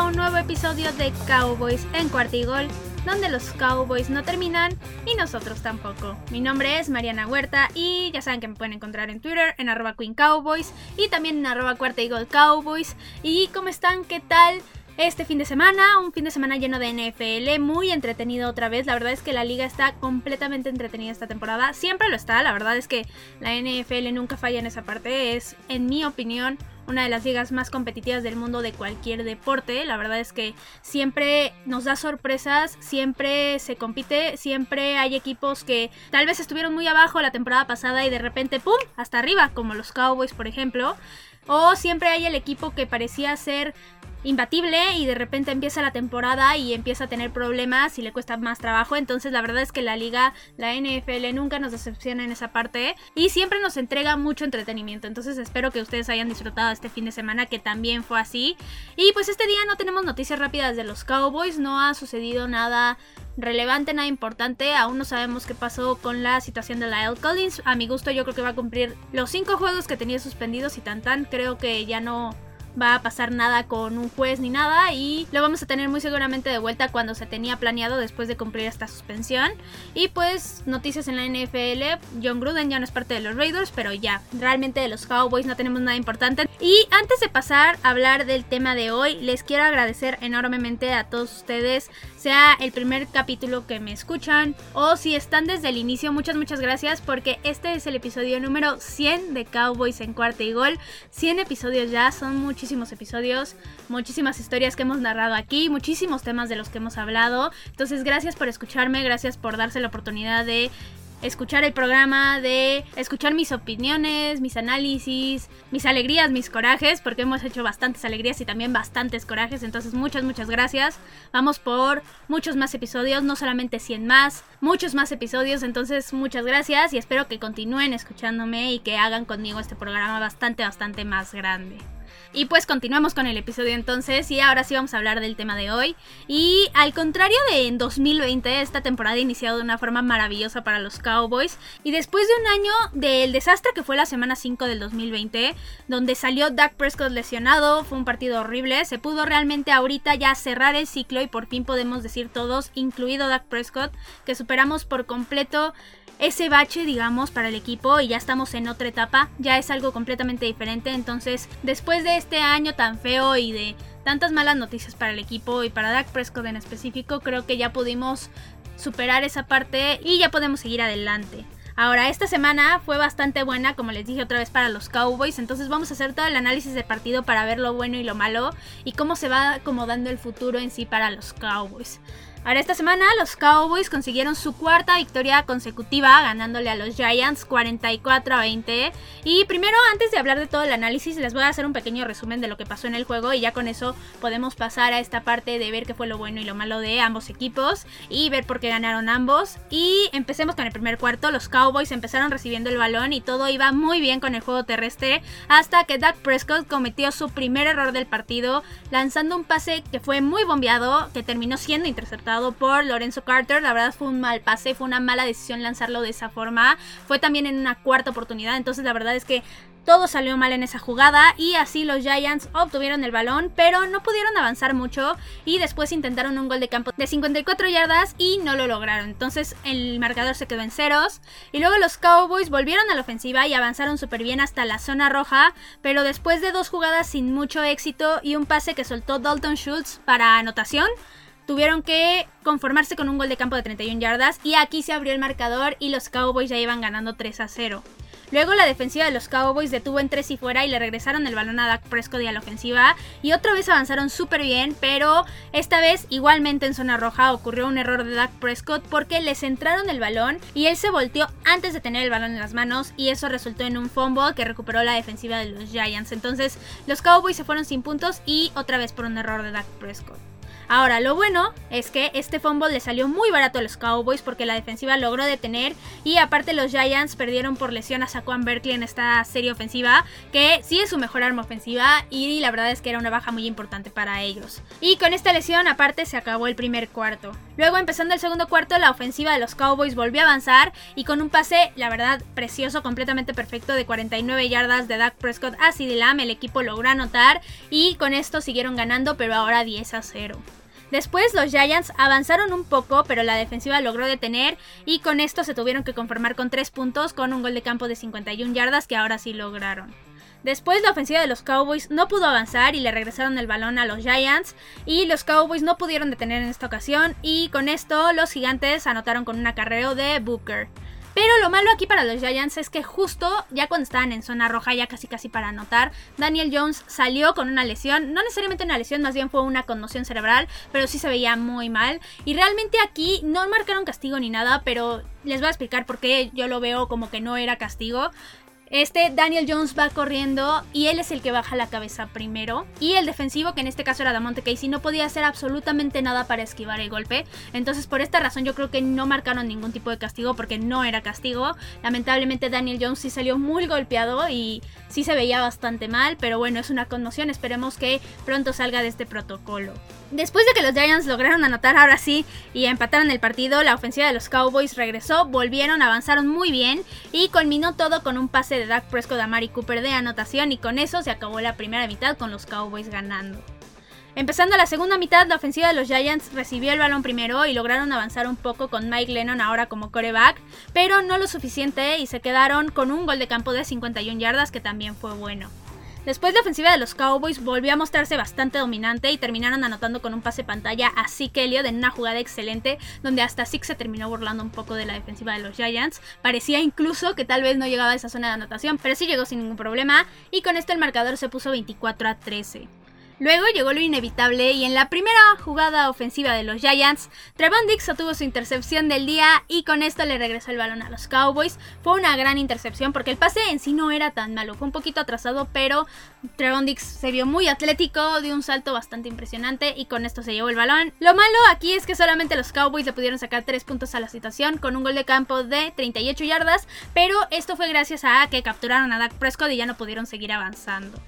un nuevo episodio de Cowboys en Cuartigol, donde los Cowboys no terminan y nosotros tampoco. Mi nombre es Mariana Huerta y ya saben que me pueden encontrar en Twitter en arroba Queen Cowboys y también en arroba Cowboys. ¿Y cómo están? ¿Qué tal? este fin de semana, un fin de semana lleno de NFL, muy entretenido otra vez. La verdad es que la liga está completamente entretenida esta temporada. Siempre lo está, la verdad es que la NFL nunca falla en esa parte. Es, en mi opinión, una de las ligas más competitivas del mundo de cualquier deporte. La verdad es que siempre nos da sorpresas, siempre se compite, siempre hay equipos que tal vez estuvieron muy abajo la temporada pasada y de repente, ¡pum!, hasta arriba, como los Cowboys, por ejemplo. O siempre hay el equipo que parecía ser imbatible y de repente empieza la temporada y empieza a tener problemas y le cuesta más trabajo. Entonces la verdad es que la liga, la NFL nunca nos decepciona en esa parte y siempre nos entrega mucho entretenimiento. Entonces espero que ustedes hayan disfrutado este fin de semana que también fue así. Y pues este día no tenemos noticias rápidas de los Cowboys, no ha sucedido nada relevante, nada importante. Aún no sabemos qué pasó con la situación de Lyle Collins. A mi gusto yo creo que va a cumplir los cinco juegos que tenía suspendidos y tan tan. Creo que ya no va a pasar nada con un juez ni nada y lo vamos a tener muy seguramente de vuelta cuando se tenía planeado después de cumplir esta suspensión. Y pues noticias en la NFL, John Gruden ya no es parte de los Raiders, pero ya, realmente de los Cowboys no tenemos nada importante. Y antes de pasar a hablar del tema de hoy, les quiero agradecer enormemente a todos ustedes, sea el primer capítulo que me escuchan o si están desde el inicio, muchas muchas gracias porque este es el episodio número 100 de Cowboys en cuarta y gol. 100 episodios ya, son muchos muchísimos episodios, muchísimas historias que hemos narrado aquí, muchísimos temas de los que hemos hablado. Entonces, gracias por escucharme, gracias por darse la oportunidad de escuchar el programa, de escuchar mis opiniones, mis análisis, mis alegrías, mis corajes, porque hemos hecho bastantes alegrías y también bastantes corajes. Entonces, muchas, muchas gracias. Vamos por muchos más episodios, no solamente 100 más, muchos más episodios. Entonces, muchas gracias y espero que continúen escuchándome y que hagan conmigo este programa bastante, bastante más grande. Y pues continuamos con el episodio entonces y ahora sí vamos a hablar del tema de hoy. Y al contrario de en 2020, esta temporada ha iniciado de una forma maravillosa para los Cowboys. Y después de un año del desastre que fue la semana 5 del 2020, donde salió Dak Prescott lesionado, fue un partido horrible, se pudo realmente ahorita ya cerrar el ciclo y por fin podemos decir todos, incluido Dak Prescott, que superamos por completo ese bache, digamos, para el equipo y ya estamos en otra etapa, ya es algo completamente diferente. Entonces, después de este año tan feo y de tantas malas noticias para el equipo y para Dak Prescott en específico, creo que ya pudimos superar esa parte y ya podemos seguir adelante. Ahora, esta semana fue bastante buena, como les dije otra vez, para los Cowboys. Entonces vamos a hacer todo el análisis del partido para ver lo bueno y lo malo y cómo se va acomodando el futuro en sí para los Cowboys. Ahora esta semana los Cowboys consiguieron su cuarta victoria consecutiva ganándole a los Giants 44 a 20. Y primero antes de hablar de todo el análisis les voy a hacer un pequeño resumen de lo que pasó en el juego y ya con eso podemos pasar a esta parte de ver qué fue lo bueno y lo malo de ambos equipos y ver por qué ganaron ambos. Y empecemos con el primer cuarto, los Cowboys empezaron recibiendo el balón y todo iba muy bien con el juego terrestre hasta que Dak Prescott cometió su primer error del partido lanzando un pase que fue muy bombeado que terminó siendo interceptado por Lorenzo Carter. La verdad fue un mal pase, fue una mala decisión lanzarlo de esa forma. Fue también en una cuarta oportunidad, entonces la verdad es que todo salió mal en esa jugada y así los Giants obtuvieron el balón, pero no pudieron avanzar mucho y después intentaron un gol de campo de 54 yardas y no lo lograron. Entonces el marcador se quedó en ceros y luego los Cowboys volvieron a la ofensiva y avanzaron súper bien hasta la zona roja, pero después de dos jugadas sin mucho éxito y un pase que soltó Dalton Schultz para anotación, tuvieron que conformarse con un gol de campo de 31 yardas y aquí se abrió el marcador y los Cowboys ya iban ganando 3 a 0. Luego la defensiva de los Cowboys detuvo en 3 y fuera y le regresaron el balón a Dak Prescott y a la ofensiva y otra vez avanzaron súper bien, pero esta vez igualmente en zona roja ocurrió un error de Dak Prescott porque le centraron el balón y él se volteó antes de tener el balón en las manos y eso resultó en un fumble que recuperó la defensiva de los Giants. Entonces los Cowboys se fueron sin puntos y otra vez por un error de Dak Prescott. Ahora, lo bueno es que este fumble le salió muy barato a los Cowboys porque la defensiva logró detener y aparte los Giants perdieron por lesión a Saquon Berkeley en esta serie ofensiva, que sí es su mejor arma ofensiva y la verdad es que era una baja muy importante para ellos. Y con esta lesión aparte se acabó el primer cuarto. Luego empezando el segundo cuarto la ofensiva de los Cowboys volvió a avanzar y con un pase, la verdad, precioso, completamente perfecto de 49 yardas de Dak Prescott a CD Lamb, el equipo logró anotar y con esto siguieron ganando pero ahora 10 a 0. Después los Giants avanzaron un poco, pero la defensiva logró detener y con esto se tuvieron que conformar con 3 puntos con un gol de campo de 51 yardas que ahora sí lograron. Después la ofensiva de los Cowboys no pudo avanzar y le regresaron el balón a los Giants y los Cowboys no pudieron detener en esta ocasión y con esto los gigantes anotaron con un acarreo de Booker. Pero lo malo aquí para los Giants es que justo ya cuando estaban en zona roja, ya casi casi para anotar, Daniel Jones salió con una lesión, no necesariamente una lesión, más bien fue una conmoción cerebral, pero sí se veía muy mal. Y realmente aquí no marcaron castigo ni nada, pero les voy a explicar por qué yo lo veo como que no era castigo. Este Daniel Jones va corriendo y él es el que baja la cabeza primero. Y el defensivo, que en este caso era Damonte Casey, no podía hacer absolutamente nada para esquivar el golpe. Entonces, por esta razón, yo creo que no marcaron ningún tipo de castigo porque no era castigo. Lamentablemente, Daniel Jones sí salió muy golpeado y sí se veía bastante mal. Pero bueno, es una conmoción. Esperemos que pronto salga de este protocolo. Después de que los Giants lograron anotar ahora sí y empataron el partido, la ofensiva de los Cowboys regresó, volvieron, avanzaron muy bien y culminó todo con un pase de Dak Prescott a Mari Cooper de anotación y con eso se acabó la primera mitad con los Cowboys ganando. Empezando la segunda mitad, la ofensiva de los Giants recibió el balón primero y lograron avanzar un poco con Mike Lennon ahora como coreback, pero no lo suficiente y se quedaron con un gol de campo de 51 yardas que también fue bueno. Después la ofensiva de los Cowboys volvió a mostrarse bastante dominante y terminaron anotando con un pase pantalla a Zeke Elliott en una jugada excelente donde hasta Zeke se terminó burlando un poco de la defensiva de los Giants. Parecía incluso que tal vez no llegaba a esa zona de anotación, pero sí llegó sin ningún problema y con esto el marcador se puso 24 a 13. Luego llegó lo inevitable y en la primera jugada ofensiva de los Giants, Trevon Dix obtuvo su intercepción del día y con esto le regresó el balón a los Cowboys. Fue una gran intercepción porque el pase en sí no era tan malo, fue un poquito atrasado, pero Trevon Dix se vio muy atlético, dio un salto bastante impresionante y con esto se llevó el balón. Lo malo aquí es que solamente los Cowboys le pudieron sacar 3 puntos a la situación con un gol de campo de 38 yardas, pero esto fue gracias a que capturaron a Dak Prescott y ya no pudieron seguir avanzando.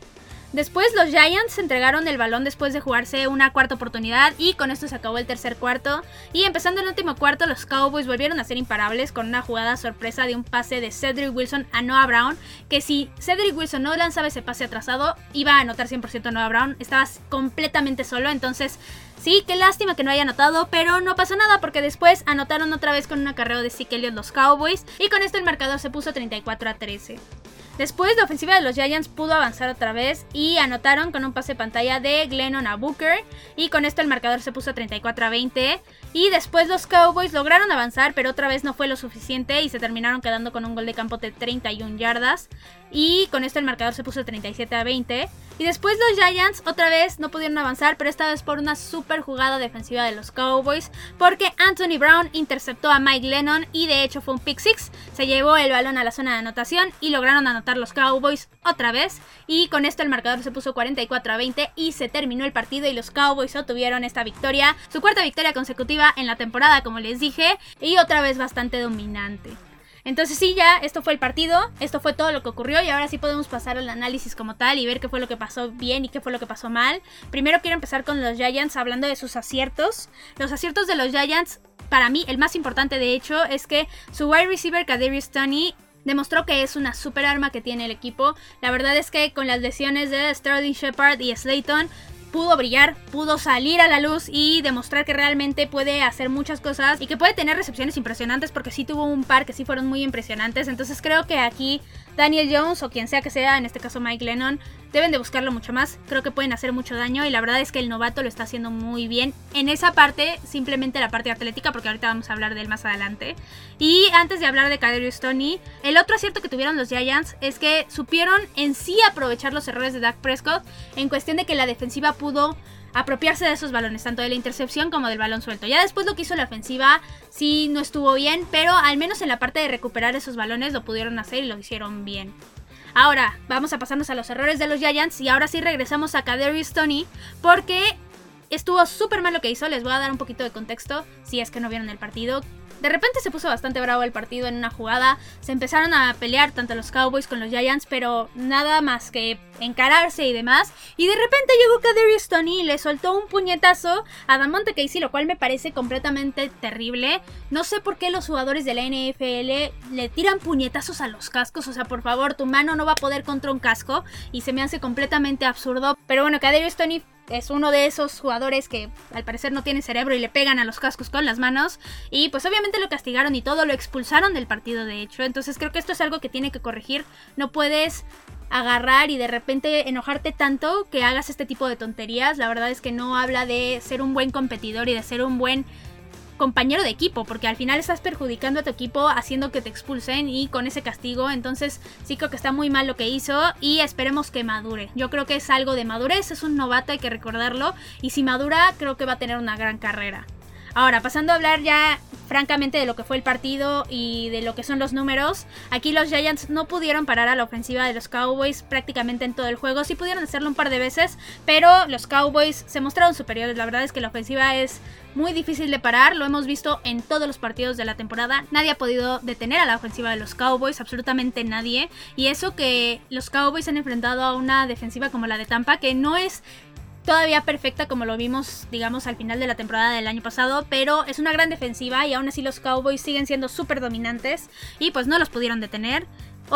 Después los Giants entregaron el balón después de jugarse una cuarta oportunidad y con esto se acabó el tercer cuarto. Y empezando el último cuarto, los Cowboys volvieron a ser imparables con una jugada sorpresa de un pase de Cedric Wilson a Noah Brown, que si Cedric Wilson no lanzaba ese pase atrasado, iba a anotar 100% a Noah Brown. Estaba completamente solo, entonces Sí, qué lástima que no haya anotado, pero no pasó nada porque después anotaron otra vez con un acarreo de Elliott los Cowboys y con esto el marcador se puso 34 a 13. Después, la ofensiva de los Giants pudo avanzar otra vez y anotaron con un pase pantalla de Glennon a Booker. Y con esto el marcador se puso 34 a 20. Y después los Cowboys lograron avanzar, pero otra vez no fue lo suficiente y se terminaron quedando con un gol de campo de 31 yardas. Y con esto el marcador se puso 37 a 20. Y después los Giants otra vez no pudieron avanzar, pero esta vez por una super jugada defensiva de los Cowboys, porque Anthony Brown interceptó a Mike Lennon y de hecho fue un pick six. Se llevó el balón a la zona de anotación y lograron anotar los Cowboys otra vez. Y con esto el marcador se puso 44 a 20 y se terminó el partido y los Cowboys obtuvieron esta victoria, su cuarta victoria consecutiva en la temporada, como les dije, y otra vez bastante dominante. Entonces sí, ya, esto fue el partido, esto fue todo lo que ocurrió y ahora sí podemos pasar al análisis como tal y ver qué fue lo que pasó bien y qué fue lo que pasó mal. Primero quiero empezar con los Giants hablando de sus aciertos. Los aciertos de los Giants, para mí, el más importante de hecho, es que su wide receiver Kadarius Tony demostró que es una super arma que tiene el equipo. La verdad es que con las lesiones de Sterling Shepard y Slayton pudo brillar, pudo salir a la luz y demostrar que realmente puede hacer muchas cosas y que puede tener recepciones impresionantes porque sí tuvo un par que sí fueron muy impresionantes. Entonces creo que aquí Daniel Jones o quien sea que sea, en este caso Mike Lennon, deben de buscarlo mucho más. Creo que pueden hacer mucho daño y la verdad es que el novato lo está haciendo muy bien. En esa parte, simplemente la parte atlética, porque ahorita vamos a hablar de él más adelante. Y antes de hablar de Kaderius Tony, el otro acierto que tuvieron los Giants es que supieron en sí aprovechar los errores de Dak Prescott en cuestión de que la defensiva pudo apropiarse de esos balones, tanto de la intercepción como del balón suelto. Ya después lo que hizo la ofensiva sí no estuvo bien, pero al menos en la parte de recuperar esos balones lo pudieron hacer y lo hicieron bien. Ahora, vamos a pasarnos a los errores de los Giants y ahora sí regresamos a Kaderius Tony porque estuvo súper mal lo que hizo, les voy a dar un poquito de contexto si es que no vieron el partido. De repente se puso bastante bravo el partido en una jugada. Se empezaron a pelear tanto los Cowboys con los Giants, pero nada más que encararse y demás. Y de repente llegó Kadarius Tony y le soltó un puñetazo a Damonte Casey, lo cual me parece completamente terrible. No sé por qué los jugadores de la NFL le tiran puñetazos a los cascos. O sea, por favor, tu mano no va a poder contra un casco. Y se me hace completamente absurdo. Pero bueno, Kadarius Tony es uno de esos jugadores que al parecer no tiene cerebro y le pegan a los cascos con las manos. Y pues obviamente lo castigaron y todo, lo expulsaron del partido de hecho. Entonces creo que esto es algo que tiene que corregir. No puedes agarrar y de repente enojarte tanto que hagas este tipo de tonterías. La verdad es que no habla de ser un buen competidor y de ser un buen compañero de equipo, porque al final estás perjudicando a tu equipo haciendo que te expulsen y con ese castigo, entonces sí creo que está muy mal lo que hizo y esperemos que madure. Yo creo que es algo de madurez, es un novato, hay que recordarlo, y si madura creo que va a tener una gran carrera. Ahora, pasando a hablar ya francamente de lo que fue el partido y de lo que son los números, aquí los Giants no pudieron parar a la ofensiva de los Cowboys prácticamente en todo el juego. Sí pudieron hacerlo un par de veces, pero los Cowboys se mostraron superiores. La verdad es que la ofensiva es muy difícil de parar, lo hemos visto en todos los partidos de la temporada. Nadie ha podido detener a la ofensiva de los Cowboys, absolutamente nadie. Y eso que los Cowboys han enfrentado a una defensiva como la de Tampa, que no es todavía perfecta como lo vimos, digamos, al final de la temporada del año pasado, pero es una gran defensiva y aún así los Cowboys siguen siendo súper dominantes y pues no los pudieron detener.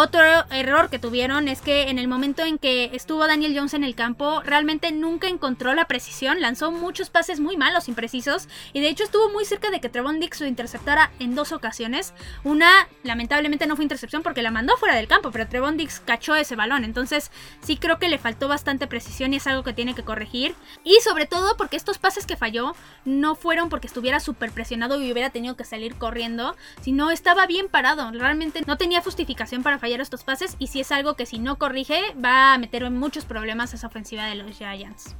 Otro error que tuvieron es que en el momento en que estuvo Daniel Jones en el campo, realmente nunca encontró la precisión, lanzó muchos pases muy malos, imprecisos, y de hecho estuvo muy cerca de que Trevon Dix lo interceptara en dos ocasiones. Una, lamentablemente, no fue intercepción porque la mandó fuera del campo, pero Trevon Dix cachó ese balón, entonces sí creo que le faltó bastante precisión y es algo que tiene que corregir. Y sobre todo porque estos pases que falló no fueron porque estuviera súper presionado y hubiera tenido que salir corriendo, sino estaba bien parado, realmente no tenía justificación para fallar estos pases y si es algo que si no corrige va a meter en muchos problemas esa ofensiva de los Giants.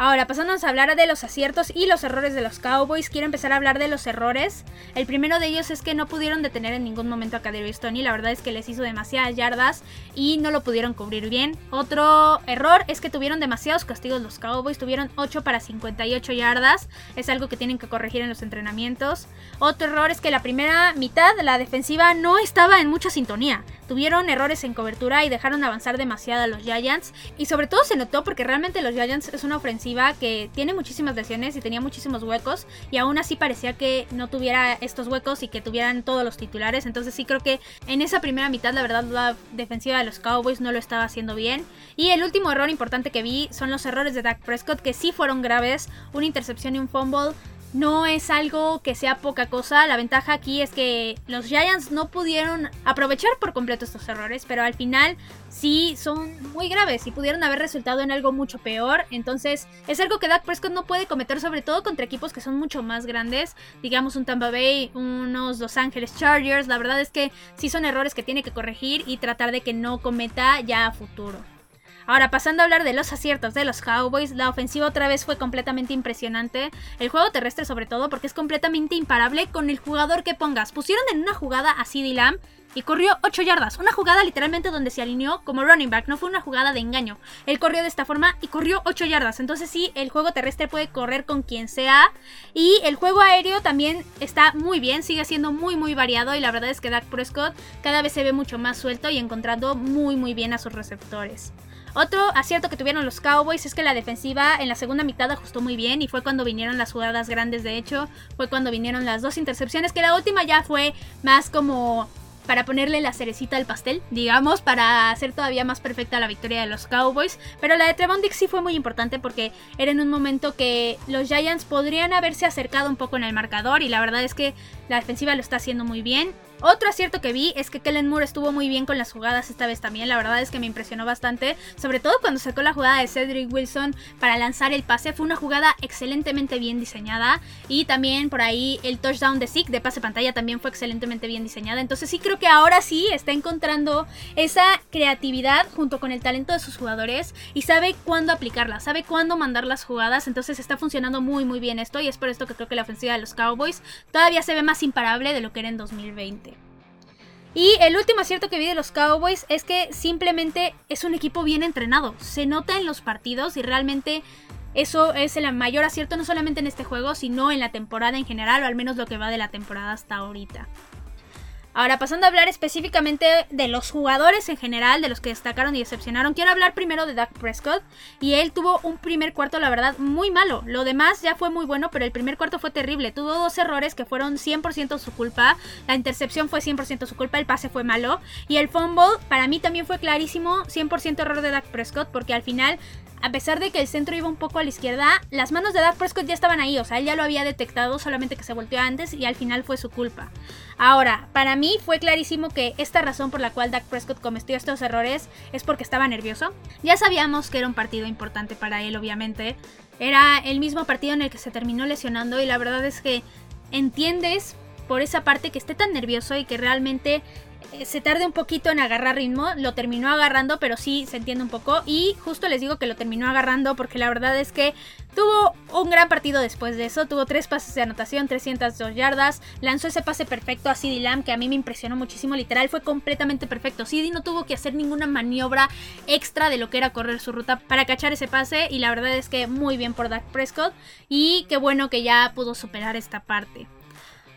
Ahora, pasándonos a hablar de los aciertos y los errores de los Cowboys, quiero empezar a hablar de los errores. El primero de ellos es que no pudieron detener en ningún momento a Kadarius Tony, la verdad es que les hizo demasiadas yardas y no lo pudieron cubrir bien. Otro error es que tuvieron demasiados castigos los Cowboys, tuvieron 8 para 58 yardas, es algo que tienen que corregir en los entrenamientos. Otro error es que la primera mitad, la defensiva, no estaba en mucha sintonía. Tuvieron errores en cobertura y dejaron avanzar demasiado a los Giants. Y sobre todo se notó porque realmente los Giants es una ofensiva que tiene muchísimas lesiones y tenía muchísimos huecos. Y aún así parecía que no tuviera estos huecos y que tuvieran todos los titulares. Entonces sí creo que en esa primera mitad la verdad la defensiva de los Cowboys no lo estaba haciendo bien. Y el último error importante que vi son los errores de Dak Prescott que sí fueron graves. Una intercepción y un fumble no es algo que sea poca cosa. La ventaja aquí es que los Giants no pudieron aprovechar por completo estos errores, pero al final sí son muy graves y pudieron haber resultado en algo mucho peor. Entonces es algo que Dak Prescott no puede cometer, sobre todo contra equipos que son mucho más grandes, digamos un Tampa Bay, unos Los Angeles Chargers. La verdad es que sí son errores que tiene que corregir y tratar de que no cometa ya a futuro. Ahora, pasando a hablar de los aciertos de los Cowboys, la ofensiva otra vez fue completamente impresionante. El juego terrestre sobre todo porque es completamente imparable con el jugador que pongas. Pusieron en una jugada a CD Lamb y corrió 8 yardas. Una jugada literalmente donde se alineó como running back, no fue una jugada de engaño. Él corrió de esta forma y corrió 8 yardas. Entonces sí, el juego terrestre puede correr con quien sea. Y el juego aéreo también está muy bien, sigue siendo muy muy variado y la verdad es que Dak Prescott cada vez se ve mucho más suelto y encontrando muy muy bien a sus receptores. Otro acierto que tuvieron los Cowboys es que la defensiva en la segunda mitad ajustó muy bien y fue cuando vinieron las jugadas grandes, de hecho, fue cuando vinieron las dos intercepciones, que la última ya fue más como para ponerle la cerecita al pastel, digamos, para hacer todavía más perfecta la victoria de los Cowboys. Pero la de Trevon Dix sí fue muy importante porque era en un momento que los Giants podrían haberse acercado un poco en el marcador y la verdad es que la defensiva lo está haciendo muy bien. Otro acierto que vi es que Kellen Moore estuvo muy bien con las jugadas esta vez también. La verdad es que me impresionó bastante. Sobre todo cuando sacó la jugada de Cedric Wilson para lanzar el pase. Fue una jugada excelentemente bien diseñada. Y también por ahí el touchdown de Zeke de pase pantalla también fue excelentemente bien diseñada. Entonces sí creo que ahora sí está encontrando esa creatividad junto con el talento de sus jugadores. Y sabe cuándo aplicarla. Sabe cuándo mandar las jugadas. Entonces está funcionando muy muy bien esto. Y es por esto que creo que la ofensiva de los Cowboys todavía se ve más imparable de lo que era en 2020. Y el último acierto que vi de los Cowboys es que simplemente es un equipo bien entrenado. Se nota en los partidos y realmente Eso es el mayor acierto no solamente en este juego, sino en la temporada en general, o al menos lo que va de la temporada hasta ahorita. Ahora, pasando a hablar específicamente de los jugadores en general, de los que destacaron y decepcionaron, quiero hablar primero de Dak Prescott. Y él tuvo un primer cuarto, la verdad, muy malo. Lo demás ya fue muy bueno, pero el primer cuarto fue terrible. Tuvo dos errores que fueron 100% su culpa. La intercepción fue 100% su culpa, el pase fue malo. Y el fumble, para mí también fue clarísimo, 100% error de Dak Prescott, porque al final a pesar de que el centro iba un poco a la izquierda, las manos de Dak Prescott ya estaban ahí, o sea, él ya lo había detectado, solamente que se volteó antes y al final fue su culpa. Ahora, para mí fue clarísimo que esta razón por la cual Dak Prescott cometió estos errores es porque estaba nervioso. Ya sabíamos que era un partido importante para él, obviamente. Era el mismo partido en el que se terminó lesionando y la verdad es que entiendes por esa parte que esté tan nervioso y que realmente se tarde un poquito en agarrar ritmo, lo terminó agarrando, pero sí se entiende un poco. Y justo les digo que lo terminó agarrando porque la verdad es que tuvo un gran partido después de eso. Tuvo tres pases de anotación, 302 yardas. Lanzó ese pase perfecto a CD Lamb que a mí me impresionó muchísimo. Literal, fue completamente perfecto. CD no tuvo que hacer ninguna maniobra extra de lo que era correr su ruta para cachar ese pase. Y la verdad es que muy bien por Dak Prescott. Y qué bueno que ya pudo superar esta parte.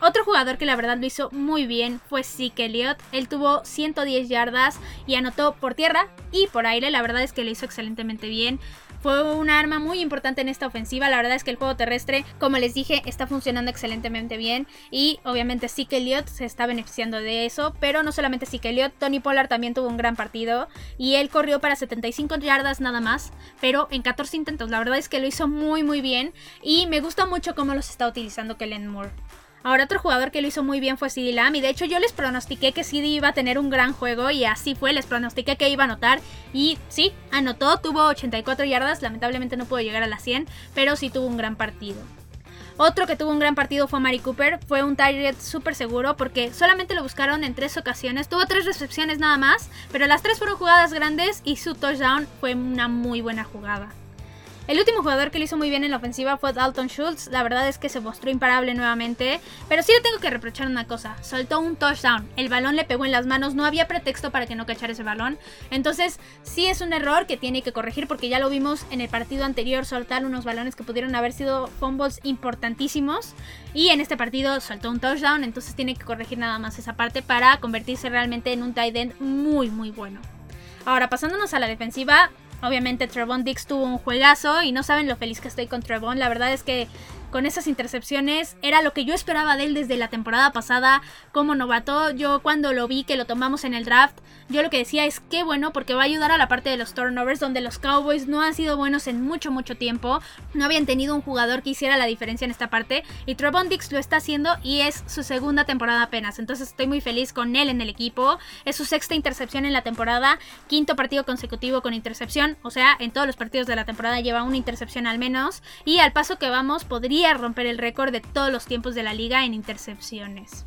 Otro jugador que la verdad lo hizo muy bien fue Zeke Elliott. Él tuvo 110 yardas y anotó por tierra y por aire. La verdad es que lo hizo excelentemente bien. Fue un arma muy importante en esta ofensiva. La verdad es que el juego terrestre, como les dije, está funcionando excelentemente bien. Y obviamente Zeke Elliott se está beneficiando de eso. Pero no solamente Zeke Elliott, Tony Pollard también tuvo un gran partido. Y él corrió para 75 yardas nada más. Pero en 14 intentos. La verdad es que lo hizo muy muy bien. Y me gusta mucho cómo los está utilizando Kellen Moore. Ahora otro jugador que lo hizo muy bien fue CD Lamb y de hecho yo les pronostiqué que CD iba a tener un gran juego y así fue, les pronostiqué que iba a anotar y sí, anotó, tuvo 84 yardas, lamentablemente no pudo llegar a las 100, pero sí tuvo un gran partido. Otro que tuvo un gran partido fue Mari Cooper, fue un target súper seguro porque solamente lo buscaron en tres ocasiones, tuvo tres recepciones nada más, pero las tres fueron jugadas grandes y su touchdown fue una muy buena jugada. El último jugador que lo hizo muy bien en la ofensiva fue Dalton Schultz. La verdad es que se mostró imparable nuevamente. Pero sí le tengo que reprochar una cosa. Soltó un touchdown. El balón le pegó en las manos. No había pretexto para que no cachara ese balón. Entonces sí es un error que tiene que corregir porque ya lo vimos en el partido anterior soltar unos balones que pudieron haber sido fumbles importantísimos. Y en este partido soltó un touchdown. Entonces tiene que corregir nada más esa parte para convertirse realmente en un tight end muy muy bueno. Ahora pasándonos a la defensiva, Obviamente Trevon Dix tuvo un juegazo y no saben lo feliz que estoy con Trevon. La verdad es que con esas intercepciones. Era lo que yo esperaba de él desde la temporada pasada como novato. Yo cuando lo vi que lo tomamos en el draft, yo lo que decía es que bueno porque va a ayudar a la parte de los turnovers donde los Cowboys no han sido buenos en mucho mucho tiempo. No habían tenido un jugador que hiciera la diferencia en esta parte y Trevon Dix lo está haciendo y es su segunda temporada apenas. Entonces estoy muy feliz con él en el equipo. Es su sexta intercepción en la temporada, quinto partido consecutivo con intercepción, o sea, en todos los partidos de la temporada lleva una intercepción al menos y al paso que vamos podría romper el récord de todos los tiempos de la liga en intercepciones.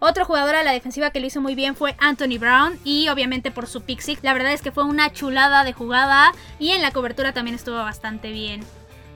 Otro jugador a la defensiva que lo hizo muy bien fue Anthony Brown y obviamente por su pick la verdad es que fue una chulada de jugada y en la cobertura también estuvo bastante bien.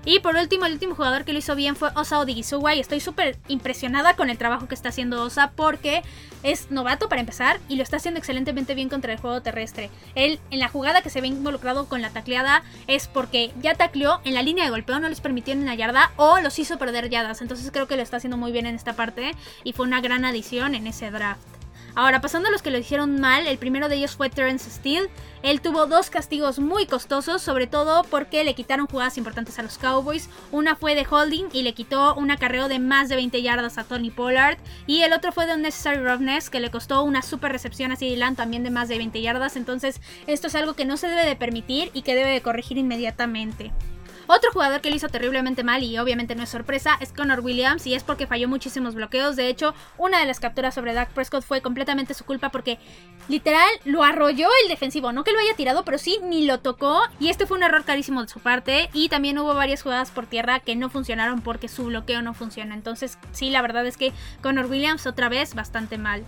Y por último, el último jugador que lo hizo bien fue Osa Odigisuwa y estoy súper impresionada con el trabajo que está haciendo Osa porque es novato para empezar y lo está haciendo excelentemente bien contra el juego terrestre. Él en la jugada que se ve involucrado con la tacleada es porque ya tacleó en la línea de golpeo, no les permitió en la yarda o los hizo perder yardas. Entonces creo que lo está haciendo muy bien en esta parte y fue una gran adición en ese draft. Ahora, pasando a los que lo hicieron mal, el primero de ellos fue Terence Steele. Él tuvo dos castigos muy costosos, sobre todo porque le quitaron jugadas importantes a los Cowboys. Una fue de holding y le quitó un acarreo de más de 20 yardas a Tony Pollard. Y el otro fue de Unnecessary Roughness, que le costó una super recepción a CeeDee también de más de 20 yardas. Entonces, esto es algo que no se debe de permitir y que debe de corregir inmediatamente. Otro jugador que lo hizo terriblemente mal y obviamente no es sorpresa es Connor Williams y es porque falló muchísimos bloqueos. De hecho, una de las capturas sobre Dak Prescott fue completamente su culpa porque literal lo arrolló el defensivo. No que lo haya tirado, pero sí ni lo tocó. Y este fue un error carísimo de su parte. Y también hubo varias jugadas por tierra que no funcionaron porque su bloqueo no funciona. Entonces, sí, la verdad es que Connor Williams otra vez bastante mal.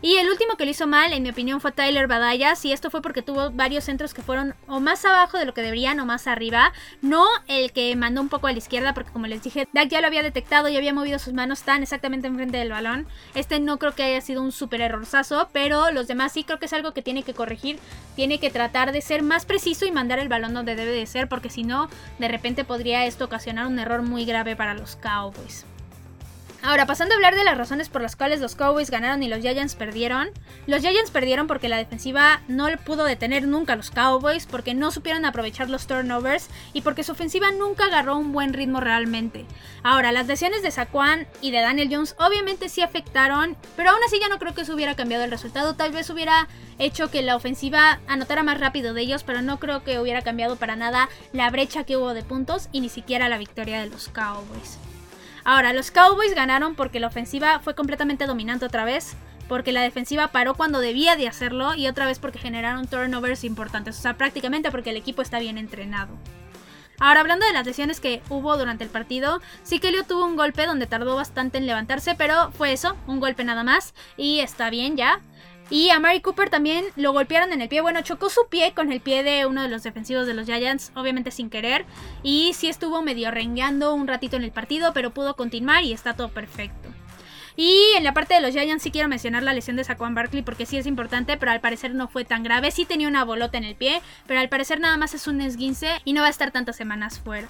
Y el último que lo hizo mal, en mi opinión, fue Tyler Badayas. Y esto fue porque tuvo varios centros que fueron o más abajo de lo que deberían o más arriba. No el que mandó un poco a la izquierda, porque como les dije, Dak ya lo había detectado y había movido sus manos tan exactamente enfrente del balón. Este no creo que haya sido un super errorzazo, pero los demás sí creo que es algo que tiene que corregir. Tiene que tratar de ser más preciso y mandar el balón donde debe de ser, porque si no, de repente podría esto ocasionar un error muy grave para los Cowboys. Ahora, pasando a hablar de las razones por las cuales los Cowboys ganaron y los Giants perdieron. Los Giants perdieron porque la defensiva no pudo detener nunca a los Cowboys, porque no supieron aprovechar los turnovers y porque su ofensiva nunca agarró un buen ritmo realmente. Ahora, las lesiones de Saquon y de Daniel Jones obviamente sí afectaron, pero aún así ya no creo que eso hubiera cambiado el resultado. Tal vez hubiera hecho que la ofensiva anotara más rápido de ellos, pero no creo que hubiera cambiado para nada la brecha que hubo de puntos y ni siquiera la victoria de los Cowboys. Ahora, los Cowboys ganaron porque la ofensiva fue completamente dominante otra vez, porque la defensiva paró cuando debía de hacerlo y otra vez porque generaron turnovers importantes, o sea, prácticamente porque el equipo está bien entrenado. Ahora, hablando de las lesiones que hubo durante el partido, sí que Leo tuvo un golpe donde tardó bastante en levantarse, pero fue eso, un golpe nada más, y está bien ya. Y a Mary Cooper también lo golpearon en el pie. Bueno, chocó su pie con el pie de uno de los defensivos de los Giants, obviamente sin querer. Y sí estuvo medio rengueando un ratito en el partido, pero pudo continuar y está todo perfecto. Y en la parte de los Giants sí quiero mencionar la lesión de Saquon Barkley porque sí es importante, pero al parecer no fue tan grave. Sí tenía una bolota en el pie, pero al parecer nada más es un esguince y no va a estar tantas semanas fuera.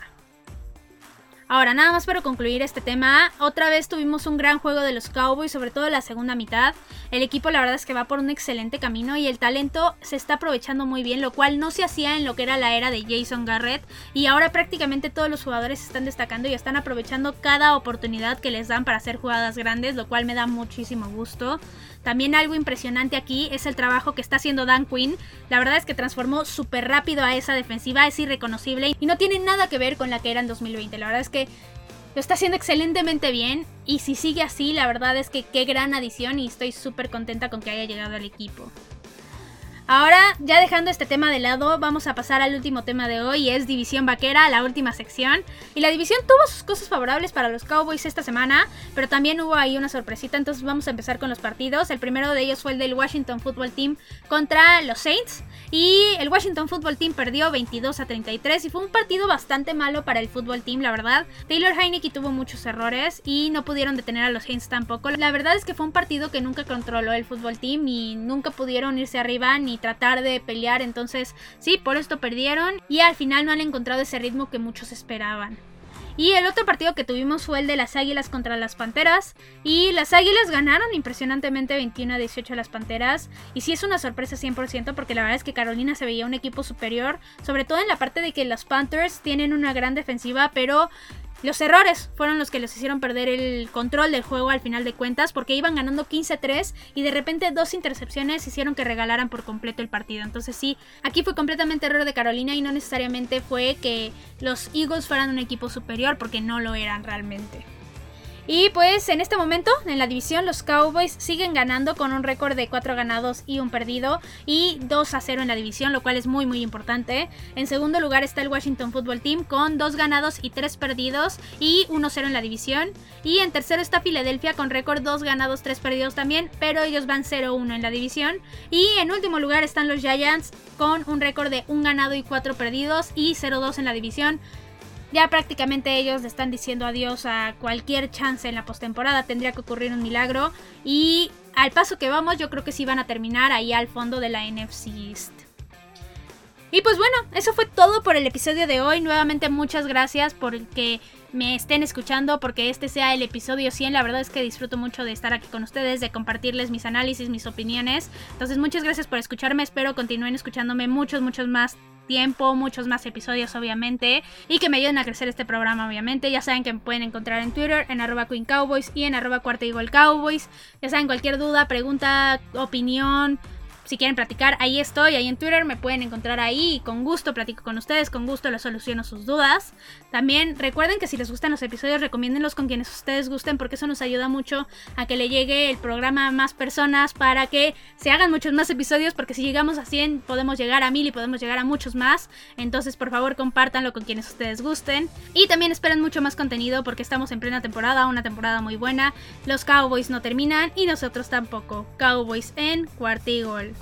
Ahora, nada más para concluir este tema, otra vez tuvimos un gran juego de los Cowboys, sobre todo en la segunda mitad. El equipo la verdad es que va por un excelente camino y el talento se está aprovechando muy bien, lo cual no se hacía en lo que era la era de Jason Garrett. Y ahora prácticamente todos los jugadores están destacando y están aprovechando cada oportunidad que les dan para hacer jugadas grandes, lo cual me da muchísimo gusto. También algo impresionante aquí es el trabajo que está haciendo Dan Quinn. La verdad es que transformó súper rápido a esa defensiva, es irreconocible y no tiene nada que ver con la que era en 2020. La verdad es que lo está haciendo excelentemente bien y si sigue así, la verdad es que qué gran adición y estoy súper contenta con que haya llegado al equipo. Ahora, ya dejando este tema de lado, vamos a pasar al último tema de hoy, es División Vaquera, la última sección. Y la división tuvo sus cosas favorables para los Cowboys esta semana, pero también hubo ahí una sorpresita, entonces vamos a empezar con los partidos. El primero de ellos fue el del Washington Football Team contra los Saints. Y el Washington Football Team perdió 22 a 33 y fue un partido bastante malo para el Football Team, la verdad. Taylor Heineke tuvo muchos errores y no pudieron detener a los Saints tampoco. La verdad es que fue un partido que nunca controló el Football Team y nunca pudieron irse arriba ni tratar de pelear. Entonces, sí, por esto perdieron y al final no han encontrado ese ritmo que muchos esperaban. Y el otro partido que tuvimos fue el de las Águilas contra las Panteras. Y las Águilas ganaron impresionantemente 21 a 18 a las Panteras. Y sí es una sorpresa 100% porque la verdad es que Carolina se veía un equipo superior. Sobre todo en la parte de que las Panthers tienen una gran defensiva, pero los errores fueron los que les hicieron perder el control del juego al final de cuentas porque iban ganando 15-3 y de repente dos intercepciones hicieron que regalaran por completo el partido. Entonces sí, aquí fue completamente error de Carolina y no necesariamente fue que los Eagles fueran un equipo superior porque no lo eran realmente. Y pues en este momento en la división los Cowboys siguen ganando con un récord de 4 ganados y un perdido y 2 a 0 en la división, lo cual es muy muy importante. En segundo lugar está el Washington Football Team con 2 ganados y 3 perdidos y 1-0 en la división. Y en tercero está Filadelfia con récord 2 ganados, 3 perdidos también, pero ellos van 0-1 en la división. Y en último lugar están los Giants con un récord de 1 ganado y 4 perdidos y 0-2 en la división. Ya prácticamente ellos le están diciendo adiós a cualquier chance en la postemporada. Tendría que ocurrir un milagro. Y al paso que vamos, yo creo que sí van a terminar ahí al fondo de la NFC East. Y pues bueno, eso fue todo por el episodio de hoy. Nuevamente muchas gracias por que me estén escuchando, porque este sea el episodio 100. La verdad es que disfruto mucho de estar aquí con ustedes, de compartirles mis análisis, mis opiniones. Entonces muchas gracias por escucharme. Espero continúen escuchándome muchos, muchos más tiempo, muchos más episodios obviamente y que me ayuden a crecer este programa obviamente. Ya saben que me pueden encontrar en Twitter en arroba Queen Cowboys y en arroba Cuarta Cowboys. Ya saben, cualquier duda, pregunta, opinión, si quieren platicar, ahí estoy, ahí en Twitter me pueden encontrar ahí y con gusto platico con ustedes, con gusto les soluciono sus dudas. También recuerden que si les gustan los episodios, recomiéndenlos con quienes ustedes gusten porque eso nos ayuda mucho a que le llegue el programa a más personas para que se hagan muchos más episodios porque si llegamos a 100 podemos llegar a 1000 y podemos llegar a muchos más. Entonces por favor compártanlo con quienes ustedes gusten. Y también esperen mucho más contenido porque estamos en plena temporada, una temporada muy buena. Los Cowboys no terminan y nosotros tampoco. Cowboys en Cuartigol.